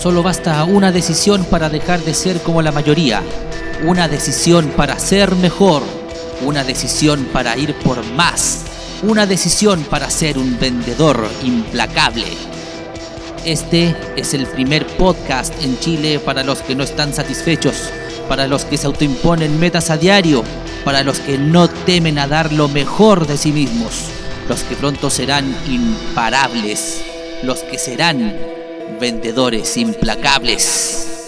Solo basta una decisión para dejar de ser como la mayoría. Una decisión para ser mejor. Una decisión para ir por más. Una decisión para ser un vendedor implacable. Este es el primer podcast en Chile para los que no están satisfechos, para los que se autoimponen metas a diario, para los que no temen a dar lo mejor de sí mismos, los que pronto serán imparables, los que serán vendedores implacables.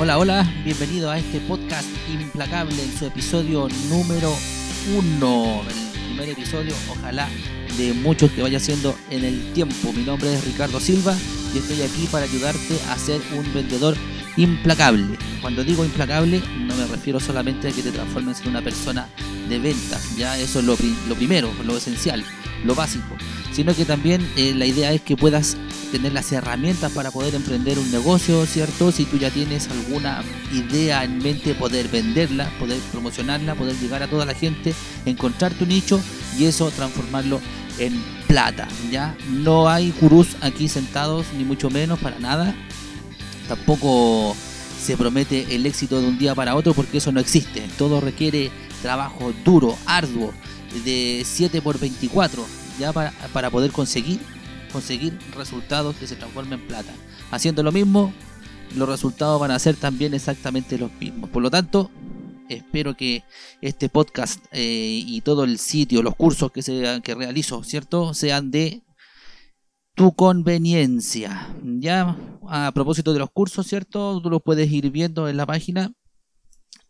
Hola, hola, bienvenido a este podcast implacable en su episodio número uno. El primer episodio, ojalá, de muchos que vaya siendo en el tiempo. Mi nombre es Ricardo Silva y estoy aquí para ayudarte a ser un vendedor implacable. Cuando digo implacable, no me refiero solamente a que te transformes en una persona de ventas, ya eso es lo, primero, lo esencial, lo básico, sino que también eh, la idea es que puedas tener las herramientas para poder emprender un negocio, ¿cierto? Si tú ya tienes alguna idea en mente, poder venderla, poder promocionarla, poder llegar a toda la gente, encontrar tu nicho y eso transformarlo en plata, ¿ya? No hay gurús aquí sentados, ni mucho menos, para nada. Tampoco se promete el éxito de un día para otro porque eso no existe. Todo requiere trabajo duro, arduo, de 7 por 24, ya para, para poder conseguir conseguir resultados que se transformen en plata. Haciendo lo mismo, los resultados van a ser también exactamente los mismos. Por lo tanto, espero que este podcast eh, y todo el sitio, los cursos que, se, que realizo, ¿cierto? Sean de tu conveniencia. Ya a propósito de los cursos, ¿cierto? Tú los puedes ir viendo en la página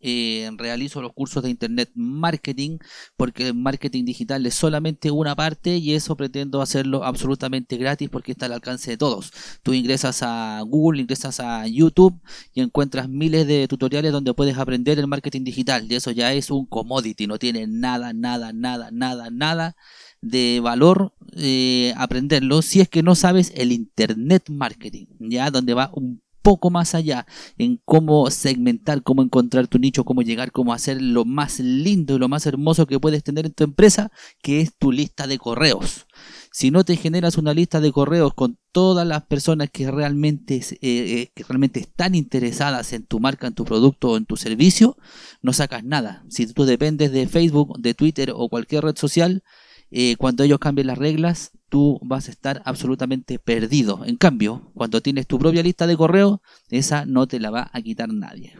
eh, realizo los cursos de Internet Marketing porque el marketing digital es solamente una parte y eso pretendo hacerlo absolutamente gratis porque está al alcance de todos. Tú ingresas a Google, ingresas a YouTube y encuentras miles de tutoriales donde puedes aprender el marketing digital y eso ya es un commodity, no tiene nada, nada, nada, nada, nada de valor eh, aprenderlo si es que no sabes el Internet Marketing, ya donde va un poco más allá en cómo segmentar, cómo encontrar tu nicho, cómo llegar, cómo hacer lo más lindo y lo más hermoso que puedes tener en tu empresa, que es tu lista de correos. Si no te generas una lista de correos con todas las personas que realmente, eh, eh, que realmente están interesadas en tu marca, en tu producto o en tu servicio, no sacas nada. Si tú dependes de Facebook, de Twitter o cualquier red social, eh, cuando ellos cambien las reglas, tú vas a estar absolutamente perdido. En cambio, cuando tienes tu propia lista de correo, esa no te la va a quitar nadie.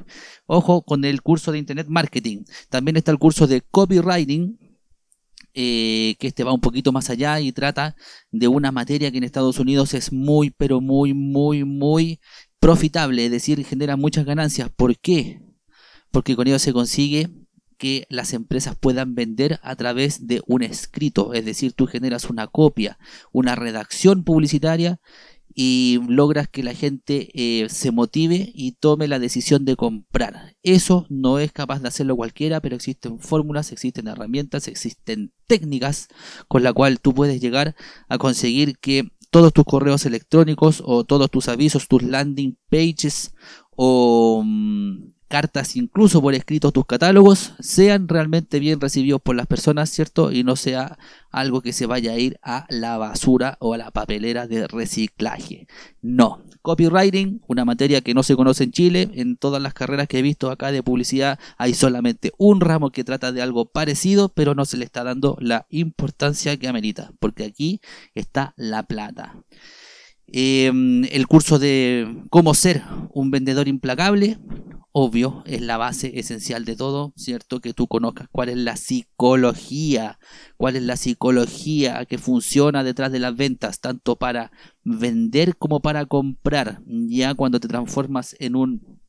Ojo con el curso de Internet Marketing. También está el curso de Copywriting, eh, que este va un poquito más allá y trata de una materia que en Estados Unidos es muy, pero muy, muy, muy profitable, es decir, genera muchas ganancias. ¿Por qué? Porque con ello se consigue que las empresas puedan vender a través de un escrito, es decir, tú generas una copia, una redacción publicitaria y logras que la gente eh, se motive y tome la decisión de comprar. Eso no es capaz de hacerlo cualquiera, pero existen fórmulas, existen herramientas, existen técnicas con la cual tú puedes llegar a conseguir que todos tus correos electrónicos o todos tus avisos, tus landing pages o mm, cartas, incluso por escrito tus catálogos, sean realmente bien recibidos por las personas, ¿cierto? Y no sea algo que se vaya a ir a la basura o a la papelera de reciclaje. No. Copywriting, una materia que no se conoce en Chile, en todas las carreras que he visto acá de publicidad hay solamente un ramo que trata de algo parecido, pero no se le está dando la importancia que amerita, porque aquí está la plata. Em, el curso de cómo ser un vendedor implacable, obvio, es la base esencial de todo, ¿cierto? Que tú conozcas cuál es la psicología, cuál es la psicología que funciona detrás de las ventas, tanto para vender como para comprar. Ya cuando te transformas en un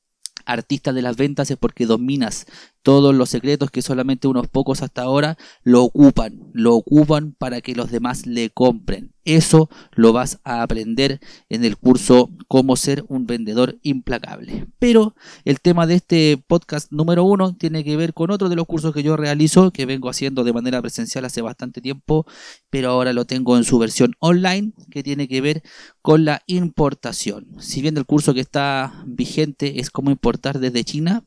artista de las ventas es porque dominas todos los secretos que solamente unos pocos hasta ahora lo ocupan, lo ocupan para que los demás le compren. Eso lo vas a aprender en el curso Cómo ser un vendedor implacable. Pero el tema de este podcast número uno tiene que ver con otro de los cursos que yo realizo, que vengo haciendo de manera presencial hace bastante tiempo, pero ahora lo tengo en su versión online, que tiene que ver con la importación. Si bien el curso que está vigente es cómo importar desde China,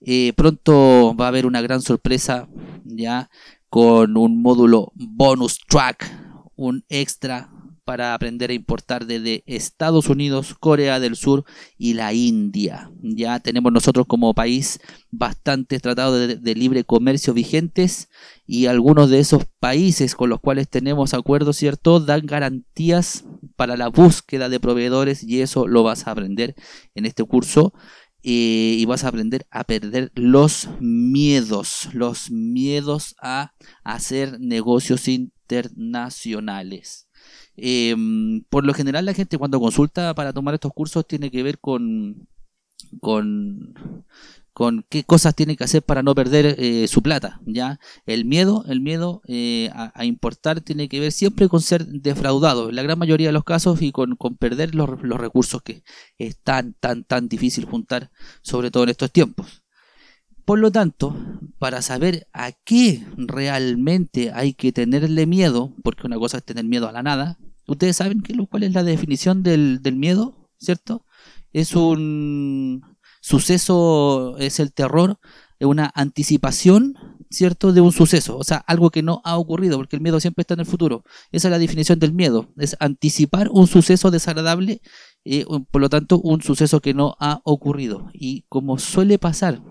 eh, pronto va a haber una gran sorpresa ya con un módulo bonus track, un extra para aprender a importar desde Estados Unidos, Corea del Sur y la India. Ya tenemos nosotros como país bastantes tratados de, libre comercio vigentes y algunos de esos países con los cuales tenemos acuerdos, ¿cierto? Dan garantías para la búsqueda de proveedores y eso lo vas a aprender en este curso. Eh, y vas a aprender a perder los miedos, los miedos a hacer negocios internacionales. Em, por lo general la gente cuando consulta para tomar estos cursos tiene que ver con, con, con qué cosas tiene que hacer para no perder eh, su plata. ¿ya? El miedo, el miedo eh, a, importar tiene que ver siempre con ser defraudado, en la gran mayoría de los casos, y con, con perder los, los, recursos que es tan, tan, tan difícil juntar, sobre todo en estos tiempos. Por lo tanto, para saber a qué realmente hay que tenerle miedo, porque una cosa es tener miedo a la nada, ustedes saben que, cuál es la definición del, del miedo, ¿cierto? Es un suceso, es el terror, es una anticipación, ¿cierto? De un suceso, o sea, algo que no ha ocurrido, porque el miedo siempre está en el futuro. Esa es la definición del miedo, es anticipar un suceso desagradable, y por lo tanto, un suceso que no ha ocurrido. Y como suele pasar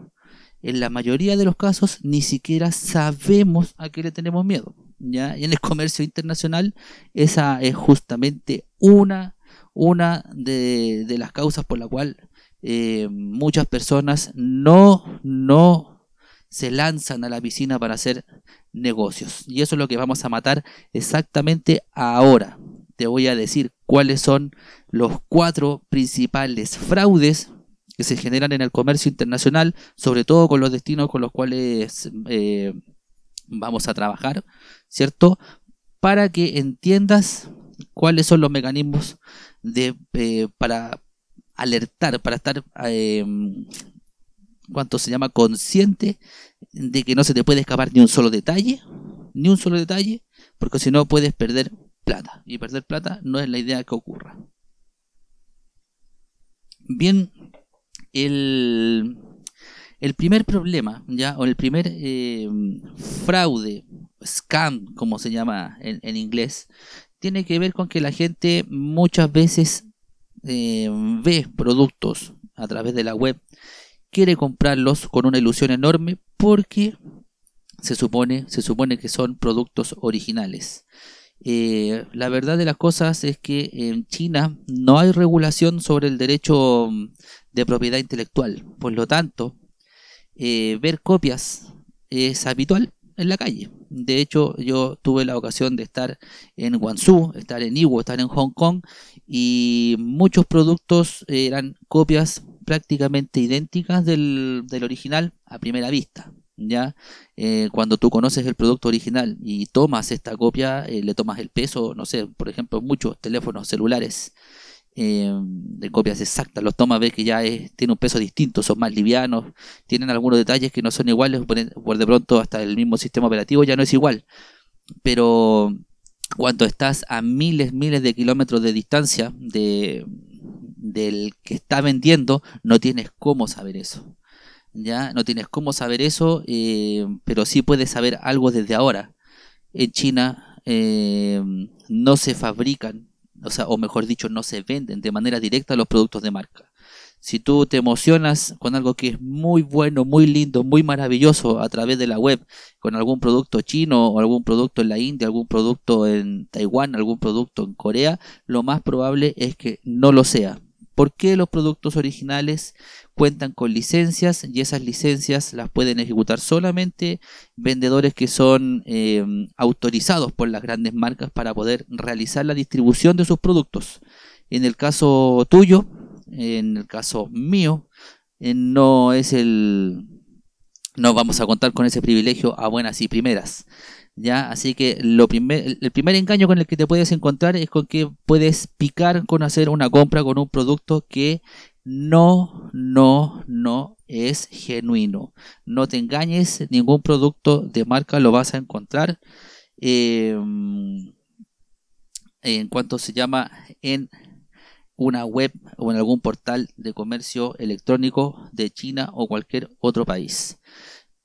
en la mayoría de los casos ni siquiera sabemos a qué le tenemos miedo. ¿ya? Y en el comercio internacional esa es justamente una, una de, las causas por la cual eh, muchas personas no, no se lanzan a la piscina para hacer negocios. Y eso es lo que vamos a matar exactamente ahora. Te voy a decir cuáles son los cuatro principales fraudes que se generan en el comercio internacional, sobre todo con los destinos con los cuales eh, vamos a trabajar, ¿cierto? Para que entiendas cuáles son los mecanismos de, eh, para alertar, para estar, eh, ¿cuánto se llama? Consciente de que no se te puede escapar ni un solo detalle, ni un solo detalle, porque si no puedes perder plata. Y perder plata no es la idea que ocurra. Bien, el, primer problema, ¿ya? o el primer eh, fraude, scam, como se llama en, inglés, tiene que ver con que la gente muchas veces eh, ve productos a través de la web, quiere comprarlos con una ilusión enorme porque se supone, se supone que son productos originales. Eh, la verdad de las cosas es que en China no hay regulación sobre el derecho de propiedad intelectual. Por lo tanto, eh, ver copias es habitual en la calle. De hecho, yo tuve la ocasión de estar en Guangzhou, estar en Iwo, estar en Hong Kong y muchos productos eran copias prácticamente idénticas del, original a primera vista. Ya eh, cuando tú conoces el producto original y tomas esta copia, eh, le tomas el peso, no sé, por ejemplo, muchos teléfonos celulares eh, de copias exactas. Los toma ves que ya es, tiene un peso distinto, son más livianos, tienen algunos detalles que no son iguales, por de pronto hasta el mismo sistema operativo ya no es igual. Pero cuando estás a miles, miles de kilómetros de distancia de, del que está vendiendo, no tienes cómo saber eso. Ya no tienes cómo saber eso, eh, pero sí puedes saber algo desde ahora. En China eh, no se fabrican o sea, o mejor dicho, no se venden de manera directa los productos de marca. Si tú te emocionas con algo que es muy bueno, muy lindo, muy maravilloso a través de la web, con algún producto chino o algún producto en la India, algún producto en Taiwán, algún producto en Corea, lo más probable es que no lo sea. ¿Por qué los productos originales cuentan con licencias y esas licencias las pueden ejecutar solamente vendedores que son eh, autorizados por las grandes marcas para poder realizar la distribución de sus productos. En el caso tuyo, en el caso mío, eh, no es el no vamos a contar con ese privilegio a buenas y primeras. ¿Ya? Así que lo primer, el primer engaño con el que te puedes encontrar es con que puedes picar con hacer una compra con un producto que no, no, no es genuino. No te engañes, ningún producto de marca lo vas a encontrar. Em, en cuanto se llama en una web o en algún portal de comercio electrónico de China o cualquier otro país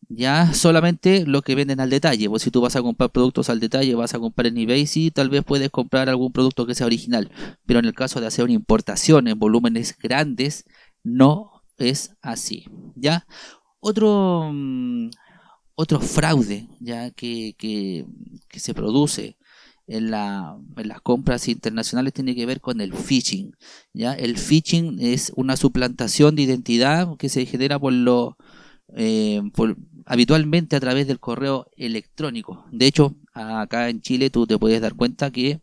ya solamente lo que venden al detalle. Pues si tú vas a comprar productos al detalle, vas a comprar en eBay, sí, tal vez puedes comprar algún producto que sea original. Pero en el caso de hacer una importación en volúmenes grandes, no es así. ¿Ya? Otro, mm, otro fraude ya que, que, se produce en, la, en, las compras internacionales tiene que ver con el phishing. ¿ya? El phishing es una suplantación de identidad que se genera por, lo, eh, por, habitualmente a través del correo electrónico. De hecho, acá en Chile tú te puedes dar cuenta que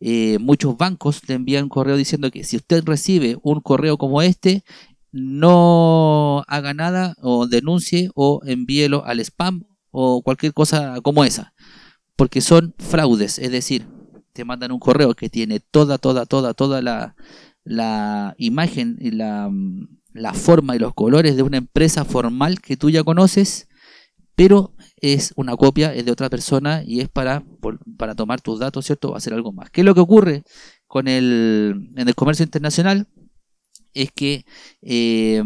eh, muchos bancos te envían correo diciendo que si usted recibe un correo como este, no haga nada o denuncie o envíelo al spam o cualquier cosa como esa. Porque son fraudes, es decir, te mandan un correo que tiene toda, toda, toda, toda la, la imagen y la, la forma y los colores de una empresa formal que tú ya conoces pero es una copia, es de otra persona y es para, para tomar tus datos, ¿cierto? Hacer algo más. ¿Qué es lo que ocurre con el, en el comercio internacional? Es que eh,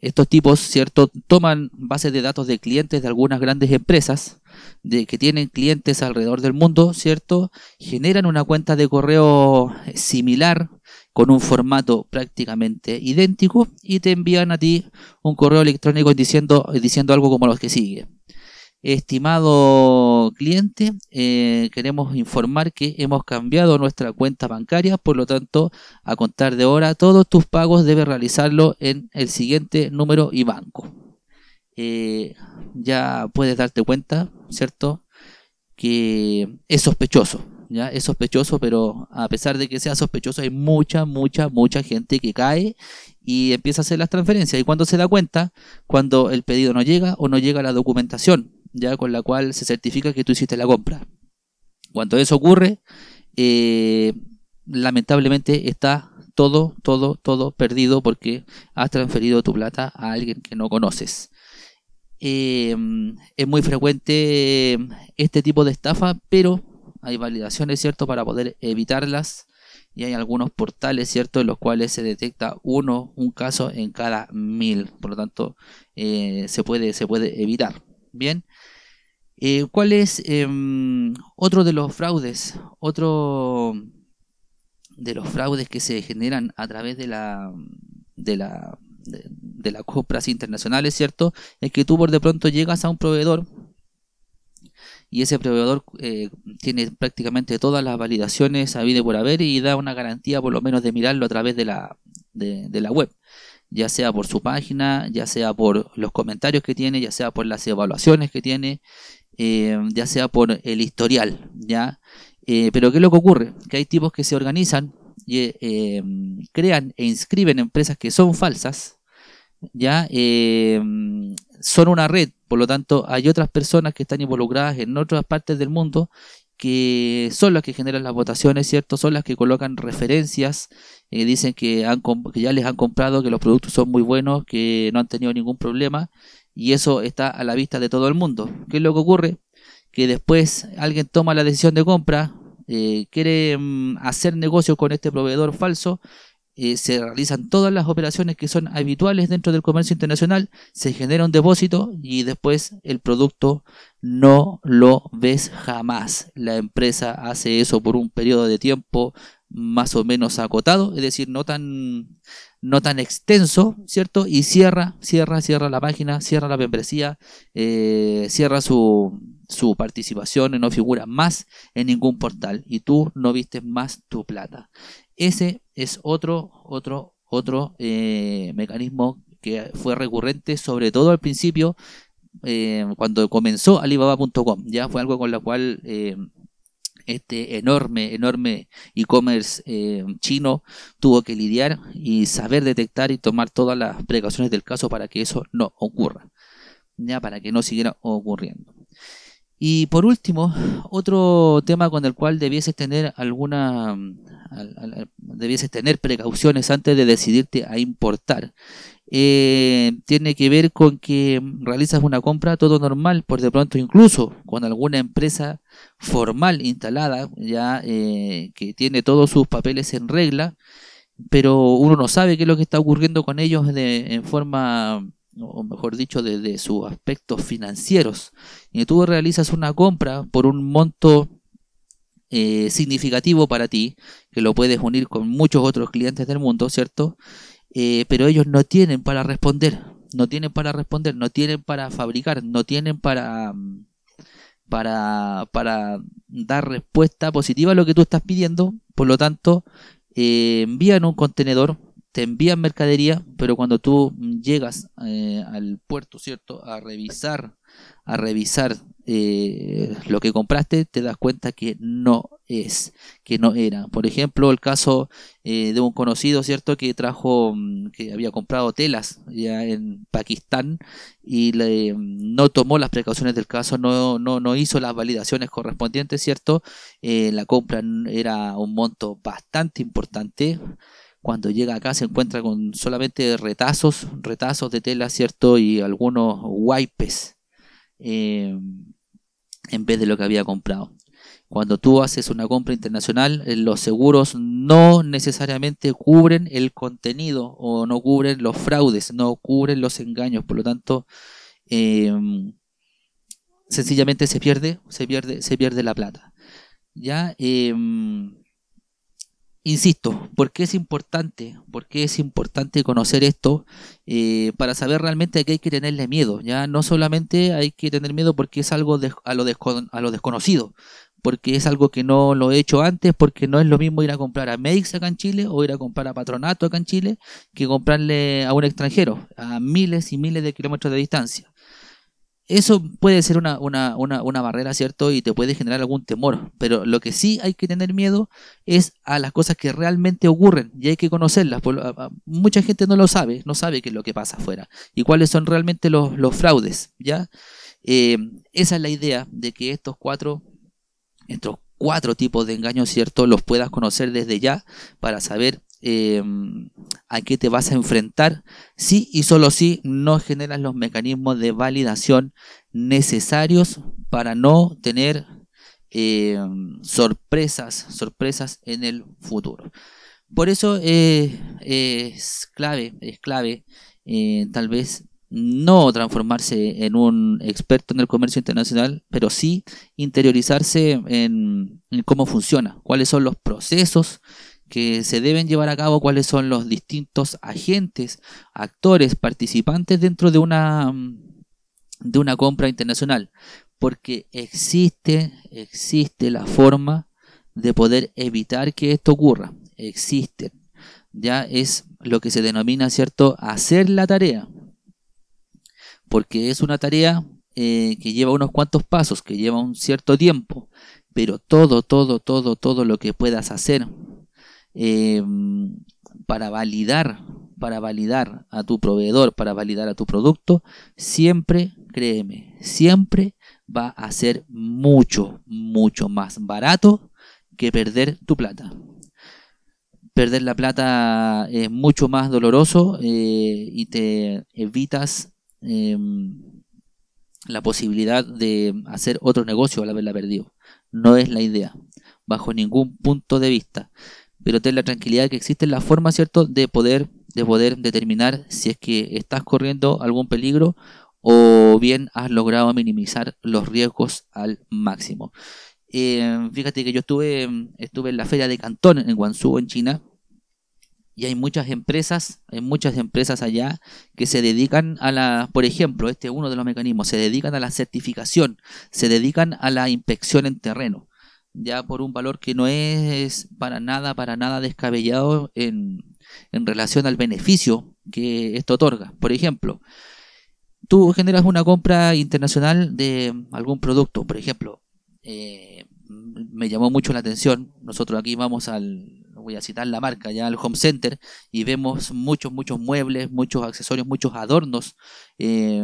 estos tipos, ¿cierto? Toman bases de datos de clientes de algunas grandes empresas, de que tienen clientes alrededor del mundo, ¿cierto? Generan una cuenta de correo similar, con un formato prácticamente idéntico y te envían a ti un correo electrónico diciendo, diciendo algo como los que sigue. Estimado cliente, eh, queremos informar que hemos cambiado nuestra cuenta bancaria, por lo tanto, a contar de ahora, todos tus pagos debes realizarlo en el siguiente número y banco. Eh, ya puedes darte cuenta, ¿cierto? Que es sospechoso, ¿ya? Es sospechoso, pero a pesar de que sea sospechoso, hay mucha, mucha, mucha gente que cae y empieza a hacer las transferencias. Y cuando se da cuenta, cuando el pedido no llega o no llega la documentación ya con la cual se certifica que tú hiciste la compra. Cuando eso ocurre, eh, lamentablemente está todo, todo, todo perdido porque has transferido tu plata a alguien que no conoces. Eh, es muy frecuente este tipo de estafa, pero hay validaciones, ¿cierto?, para poder evitarlas. Y hay algunos portales, ¿cierto?, en los cuales se detecta uno, un caso en cada mil. Por lo tanto, eh, se, puede, se puede evitar. Bien. Eh, ¿Cuál es em, otro de los fraudes? Otro de los fraudes que se generan a través de la de la de, las compras internacionales, ¿cierto? Es que tú por de pronto llegas a un proveedor y ese proveedor eh, tiene prácticamente todas las validaciones a vida por haber y da una garantía por lo menos de mirarlo a través de la, de la web ya sea por su página, ya sea por los comentarios que tiene, ya sea por las evaluaciones que tiene, eh, ya sea por el historial, ¿ya? Eh, pero ¿qué es lo que ocurre? Que hay tipos que se organizan y eh, crean e inscriben empresas que son falsas, ¿ya? son una red, por lo tanto hay otras personas que están involucradas en otras partes del mundo que son las que generan las votaciones, ¿cierto? Son las que colocan referencias, dicen que, han, que ya les han comprado, que los productos son muy buenos, que no han tenido ningún problema y eso está a la vista de todo el mundo. ¿Qué es lo que ocurre? Que después alguien toma la decisión de compra, eh, quiere mm, hacer negocio con este proveedor falso, eh, se realizan todas las operaciones que son habituales dentro del comercio internacional, se genera un depósito y después el producto no lo ves jamás. La empresa hace eso por un periodo de tiempo más o menos acotado, es decir, no tan, no tan extenso, ¿cierto? Y cierra, cierra, cierra la página, cierra la membresía, eh, cierra su, su participación y no figura más en ningún portal y tú no viste más tu plata. Ese es otro, otro, otro eh, mecanismo que fue recurrente, sobre todo al principio, eh, cuando comenzó Alibaba.com. Ya fue algo con lo cual este enorme, enorme e-commerce eh, chino tuvo que lidiar y saber detectar y tomar todas las precauciones del caso para que eso no ocurra, ya para que no siguiera ocurriendo. Y por último, otro tema con el cual debieses tener alguna debieses tener precauciones antes de decidirte a importar. Eh, tiene que ver con que realizas una compra todo normal, por de pronto incluso con alguna empresa formal instalada, ya eh, que tiene todos sus papeles en regla, pero uno no sabe qué es lo que está ocurriendo con ellos en forma, o mejor dicho, de, sus aspectos financieros. Y tú realizas una compra por un monto eh, significativo para ti, que lo puedes unir con muchos otros clientes del mundo, ¿cierto? Eh, pero ellos no tienen para responder, no tienen para responder, no tienen para fabricar, no tienen para, para, para dar respuesta positiva a lo que tú estás pidiendo, por lo tanto, eh, envían un contenedor, te envían mercadería, pero cuando tú llegas al puerto, ¿cierto? A revisar, a revisar eh, lo que compraste, te das cuenta que no es, que no era. Por ejemplo, el caso eh, de un conocido, ¿cierto? Que trajo, mm, que había comprado telas ya en Pakistán y mm, no tomó las precauciones del caso, no, no, no hizo las validaciones correspondientes, ¿cierto? Eh, la compra era un monto bastante importante cuando llega acá se encuentra con solamente retazos, retazos de tela, ¿cierto? Y algunos wipes eh, en vez de lo que había comprado. Cuando tú haces una compra internacional, eh, los seguros no necesariamente cubren el contenido o no cubren los fraudes, no cubren los engaños. Por lo tanto, em, sencillamente se pierde, se pierde, se pierde la plata. Ya, Insisto, ¿por qué es importante? ¿Por qué es importante conocer esto? Eh, para saber realmente que hay que tenerle miedo. Ya no solamente hay que tener miedo porque es algo a, lo a, lo desconocido, porque es algo que no lo he hecho antes, porque no es lo mismo ir a comprar a Meix acá en Chile o ir a comprar a Patronato acá en Chile que comprarle a un extranjero a miles y miles de kilómetros de distancia. Eso puede ser una, una, una, barrera, ¿cierto? Y te puede generar algún temor. Pero lo que sí hay que tener miedo es a las cosas que realmente ocurren y hay que conocerlas. Mucha gente no lo sabe, no sabe qué es lo que pasa afuera y cuáles son realmente los, los fraudes, ¿ya? Eh, esa es la idea de que estos cuatro, estos cuatro tipos de engaños, ¿cierto? Los puedas conocer desde ya para saber Em, a qué te vas a enfrentar si y solo si no generas los mecanismos de validación necesarios para no tener em, sorpresas, sorpresas en el futuro. Por eso eh, es clave, es clave eh, tal vez no transformarse en un experto en el comercio internacional, pero sí interiorizarse en cómo funciona, cuáles son los procesos que se deben llevar a cabo, cuáles son los distintos agentes, actores, participantes dentro de una, de una compra internacional. Porque existe, existe la forma de poder evitar que esto ocurra. Existen. Ya es lo que se denomina, ¿cierto?, hacer la tarea. Porque es una tarea eh, que lleva unos cuantos pasos, que lleva un cierto tiempo. Pero todo, todo, todo, todo lo que puedas hacer Em, para validar, para validar a tu proveedor, para validar a tu producto, siempre, créeme, siempre va a ser mucho, mucho más barato que perder tu plata. Perder la plata es mucho más doloroso eh, y te evitas em, la posibilidad de hacer otro negocio al haberla perdido. No es la idea, bajo ningún punto de vista pero ten la tranquilidad de que existe la forma, ¿cierto?, de poder, de poder determinar si es que estás corriendo algún peligro o bien has logrado minimizar los riesgos al máximo. Eh, fíjate que yo estuve, estuve en la feria de Cantón en Guangzhou, en China, y hay muchas empresas, hay muchas empresas allá que se dedican a la, por ejemplo, este es uno de los mecanismos, se dedican a la certificación, se dedican a la inspección en terreno ya por un valor que no es para nada, para nada descabellado en, en relación al beneficio que esto otorga. Por ejemplo, tú generas una compra internacional de algún producto, por ejemplo, eh, me llamó mucho la atención, nosotros aquí vamos al, voy a citar la marca, ya al home center, y vemos muchos, muchos muebles, muchos accesorios, muchos adornos eh,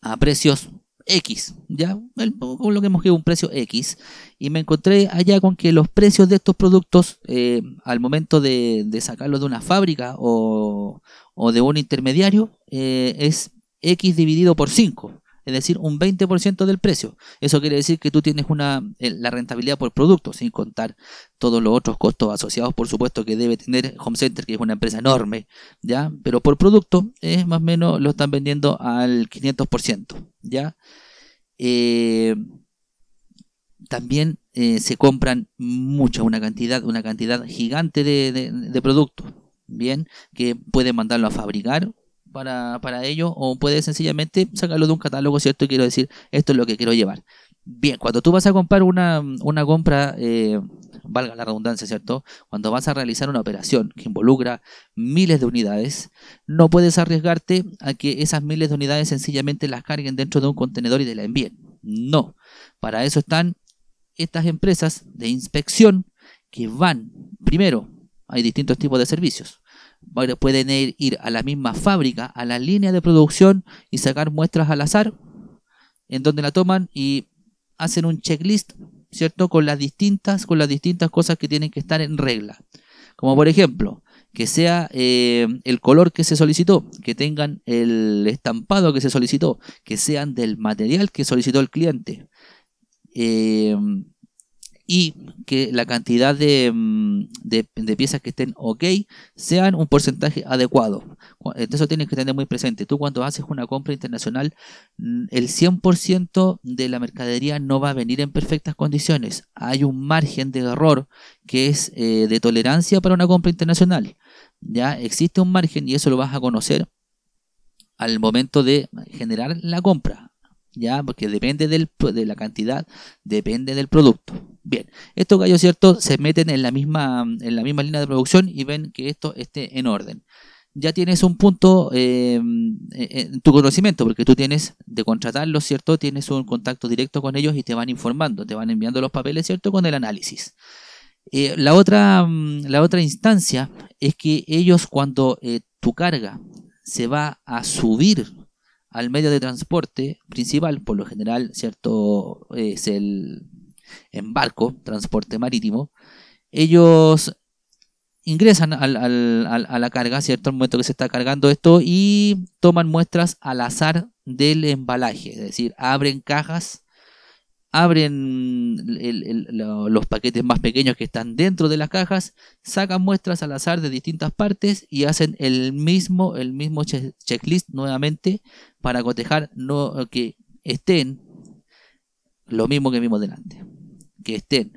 a precios X, ya, con lo que hemos quedado un precio X, y me encontré allá con que los precios de estos productos eh, al momento de, de sacarlos de una fábrica o, o de un intermediario eh, es X dividido por 5 es decir, un 20% del precio. Eso quiere decir que tú tienes una, la rentabilidad por producto, sin contar todos los otros costos asociados, por supuesto, que debe tener Home Center, que es una empresa enorme, ¿ya? Pero por producto, es más o menos lo están vendiendo al 500%, ¿ya? Eh, también eh, se compran mucha, una cantidad, una cantidad gigante de, de productos, ¿bien? Que pueden mandarlo a fabricar para, para ello o puedes sencillamente sacarlo de un catálogo, ¿cierto? quiero decir, esto es lo que quiero llevar. Bien, cuando tú vas a comprar una, compra, eh, valga la redundancia, ¿cierto? Cuando vas a realizar una operación que involucra miles de unidades, no puedes arriesgarte a que esas miles de unidades sencillamente las carguen dentro de un contenedor y te la envíen. No, para eso están estas empresas de inspección que van, primero, hay distintos tipos de servicios pueden ir, a la misma fábrica, a la línea de producción y sacar muestras al azar, en donde la toman y hacen un checklist, ¿cierto? Con las distintas, con las distintas cosas que tienen que estar en regla. Como por ejemplo, que sea eh, el color que se solicitó, que tengan el estampado que se solicitó, que sean del material que solicitó el cliente. Eh, y que la cantidad mm, de, piezas que estén ok sean un porcentaje adecuado. Eso tienes que tener muy presente. Tú cuando haces una compra internacional, mm, el 100% de la mercadería no va a venir en perfectas condiciones. Hay un margen de error que es eh, de tolerancia para una compra internacional. Ya existe un margen y eso lo vas a conocer al momento de generar la compra. Ya, porque depende del, de la cantidad, depende del producto. Bien, estos gallos, ¿cierto? Se meten en la, misma, en la misma línea de producción y ven que esto esté en orden. Ya tienes un punto eh, en tu conocimiento, porque tú tienes de contratarlos, ¿cierto? Tienes un contacto directo con ellos y te van informando, te van enviando los papeles, ¿cierto? Con el análisis. Eh, la, otra, mm, la otra instancia es que ellos cuando eh, tu carga se va a subir al medio de transporte principal, por lo general, ¿cierto? Es el, en barco, transporte marítimo, ellos ingresan al, a la carga, ¿cierto? Al momento que se está cargando esto y toman muestras al azar del embalaje, es decir, abren cajas, abren los paquetes más pequeños que están dentro de las cajas, sacan muestras al azar de distintas partes y hacen el mismo, el mismo checklist nuevamente para cotejar que estén lo mismo que vimos delante que estén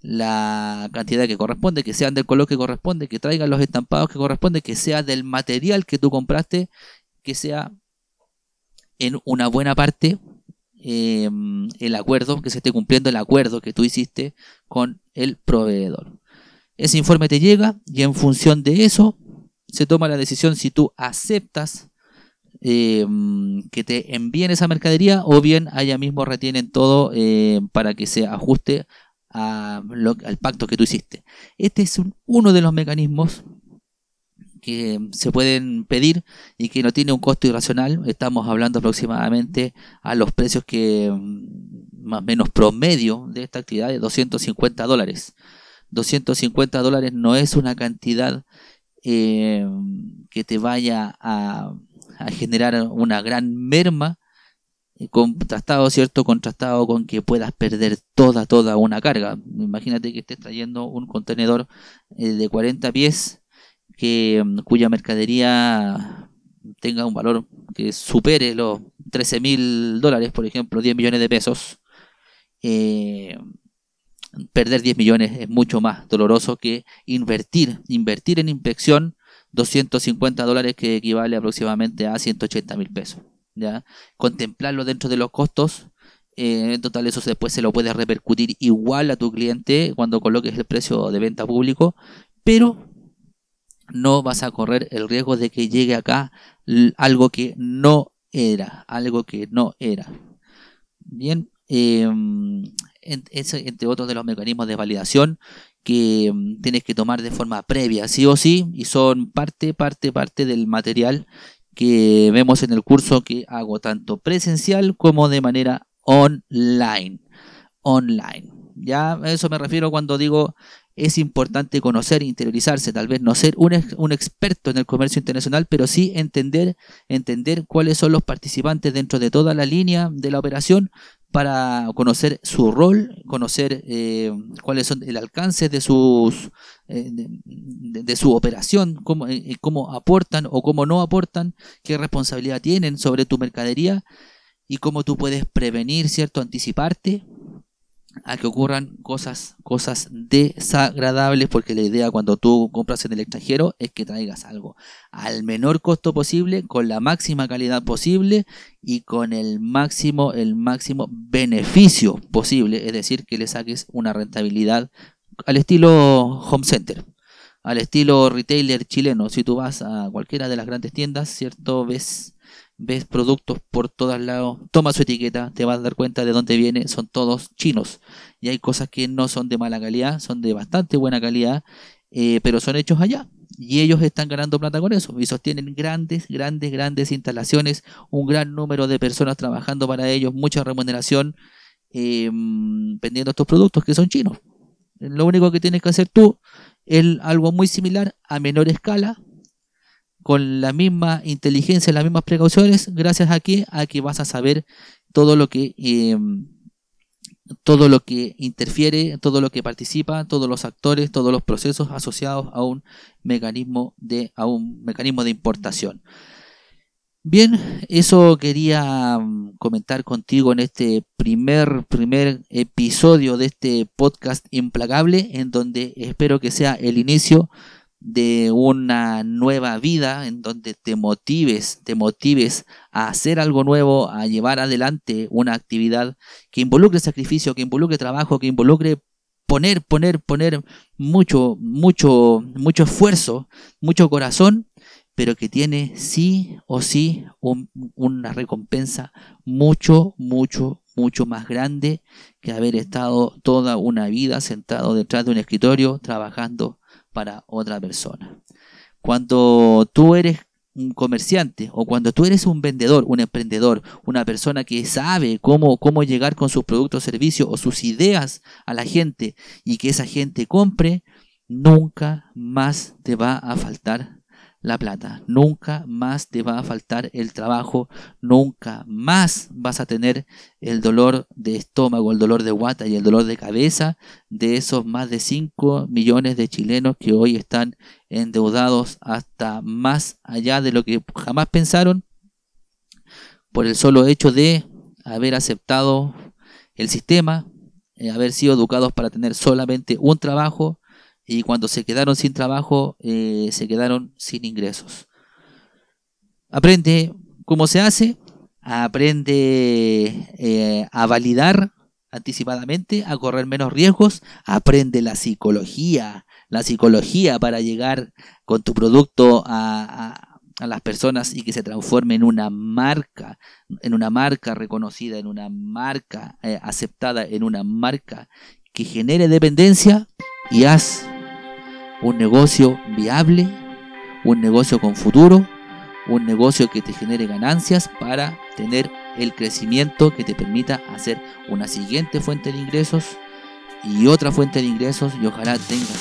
la cantidad que corresponde, que sean del color que corresponde, que traigan los estampados que corresponde, que sea del material que tú compraste, que sea en una buena parte em, el acuerdo, que se esté cumpliendo el acuerdo que tú hiciste con el proveedor. Ese informe te llega y en función de eso se toma la decisión si tú aceptas Em, que te envíen esa mercadería o bien allá mismo retienen todo eh, para que se ajuste al pacto que tú hiciste. Este es uno de los mecanismos que se pueden pedir y que no tiene un costo irracional. Estamos hablando aproximadamente a los precios que mm, más o menos promedio de esta actividad de 250 dólares. 250 dólares no es una cantidad eh, que te vaya a a generar una gran merma eh, contrastado, ¿cierto? Contrastado con que puedas perder toda, toda una carga. Imagínate que estés trayendo un contenedor eh, de 40 pies que, mm, cuya mercadería tenga un valor que supere los 13 mil dólares, por ejemplo, 10 millones de pesos. Eh, perder 10 millones es mucho más doloroso que invertir, invertir en inspección 250 dólares que equivale aproximadamente a 180 mil pesos. ¿ya? Contemplarlo dentro de los costos, eh, en total eso después se lo puede repercutir igual a tu cliente cuando coloques el precio de venta público, pero no vas a correr el riesgo de que llegue acá algo que no era, algo que no era. Bien, eh, entre otros de los mecanismos de validación que mm, tienes que tomar de forma previa, sí o sí, y son parte, parte, parte del material que vemos en el curso que hago tanto presencial como de manera online. Online. Ya a eso me refiero cuando digo es importante conocer, interiorizarse, tal vez no ser un, experto en el comercio internacional, pero sí entender, entender cuáles son los participantes dentro de toda la línea de la operación para conocer su rol, conocer eh, cuáles son el alcance de sus eh, de, su operación, cómo, eh, cómo aportan o cómo no aportan, qué responsabilidad tienen sobre tu mercadería y cómo tú puedes prevenir, cierto, anticiparte a que ocurran cosas, cosas desagradables, porque la idea cuando tú compras en el extranjero es que traigas algo al menor costo posible, con la máxima calidad posible y con el máximo, el máximo beneficio posible, es decir, que le saques una rentabilidad al estilo home center, al estilo retailer chileno. Si tú vas a cualquiera de las grandes tiendas, cierto, ves ves productos por todos lados, toma su etiqueta, te vas a dar cuenta de dónde viene, son todos chinos. Y hay cosas que no son de mala calidad, son de bastante buena calidad, eh, pero son hechos allá. Y ellos están ganando plata con eso. Y sostienen grandes, grandes, grandes instalaciones, un gran número de personas trabajando para ellos, mucha remuneración eh, vendiendo estos productos que son chinos. Lo único que tienes que hacer tú es algo muy similar a menor escala, con la misma inteligencia, las mismas precauciones, gracias a que, a que vas a saber todo lo que em, todo lo que interfiere, todo lo que participa, todos los actores, todos los procesos asociados a un mecanismo de, a un mecanismo de importación. Bien, eso quería mm, comentar contigo en este primer, primer episodio de este podcast implacable, en donde espero que sea el inicio de una nueva vida en donde te motives, te motives a hacer algo nuevo, a llevar adelante una actividad que involucre sacrificio, que involucre trabajo, que involucre poner, poner, poner mucho, mucho, mucho esfuerzo, mucho corazón, pero que tiene sí o sí una recompensa mucho, mucho, mucho más grande que haber estado toda una vida sentado detrás de un escritorio trabajando para otra persona. Cuando tú eres un comerciante o cuando tú eres un vendedor, un emprendedor, una persona que sabe cómo, cómo llegar con sus productos, servicios o sus ideas a la gente y que esa gente compre, nunca más te va a faltar la plata, nunca más te va a faltar el trabajo, nunca más vas a tener el dolor de estómago, el dolor de guata y el dolor de cabeza de esos más de 5 millones de chilenos que hoy están endeudados hasta más allá de lo que jamás pensaron por el solo hecho de haber aceptado el sistema, eh, haber sido educados para tener solamente un trabajo, y cuando se quedaron sin trabajo, eh, se quedaron sin ingresos. Aprende cómo se hace, aprende eh, a validar anticipadamente, a correr menos riesgos, aprende la psicología, la psicología para llegar con tu producto a, las personas y que se transforme en una marca, en una marca reconocida, en una marca eh, aceptada, en una marca que genere dependencia y haz un negocio viable, un negocio con futuro, un negocio que te genere ganancias para tener el crecimiento que te permita hacer una siguiente fuente de ingresos y otra fuente de ingresos y ojalá tengas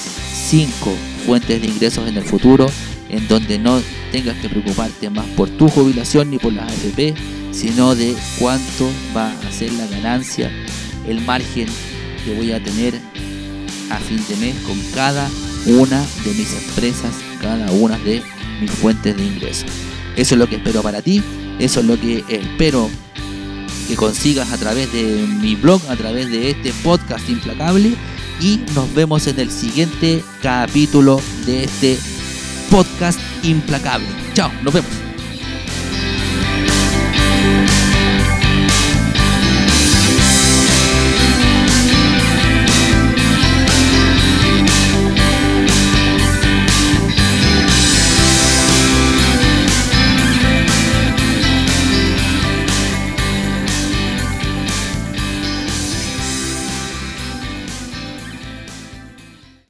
cinco fuentes de ingresos en el futuro en donde no tengas que preocuparte más por tu jubilación ni por la AFP sino de cuánto va a ser la ganancia el margen que voy a tener a fin de mes con cada una de mis empresas, cada una de mis fuentes de ingresos. Eso es lo que espero para ti, eso es lo que espero que consigas a través de mi blog, a través de este podcast implacable y nos vemos en el siguiente capítulo de este podcast implacable. Chao, nos vemos.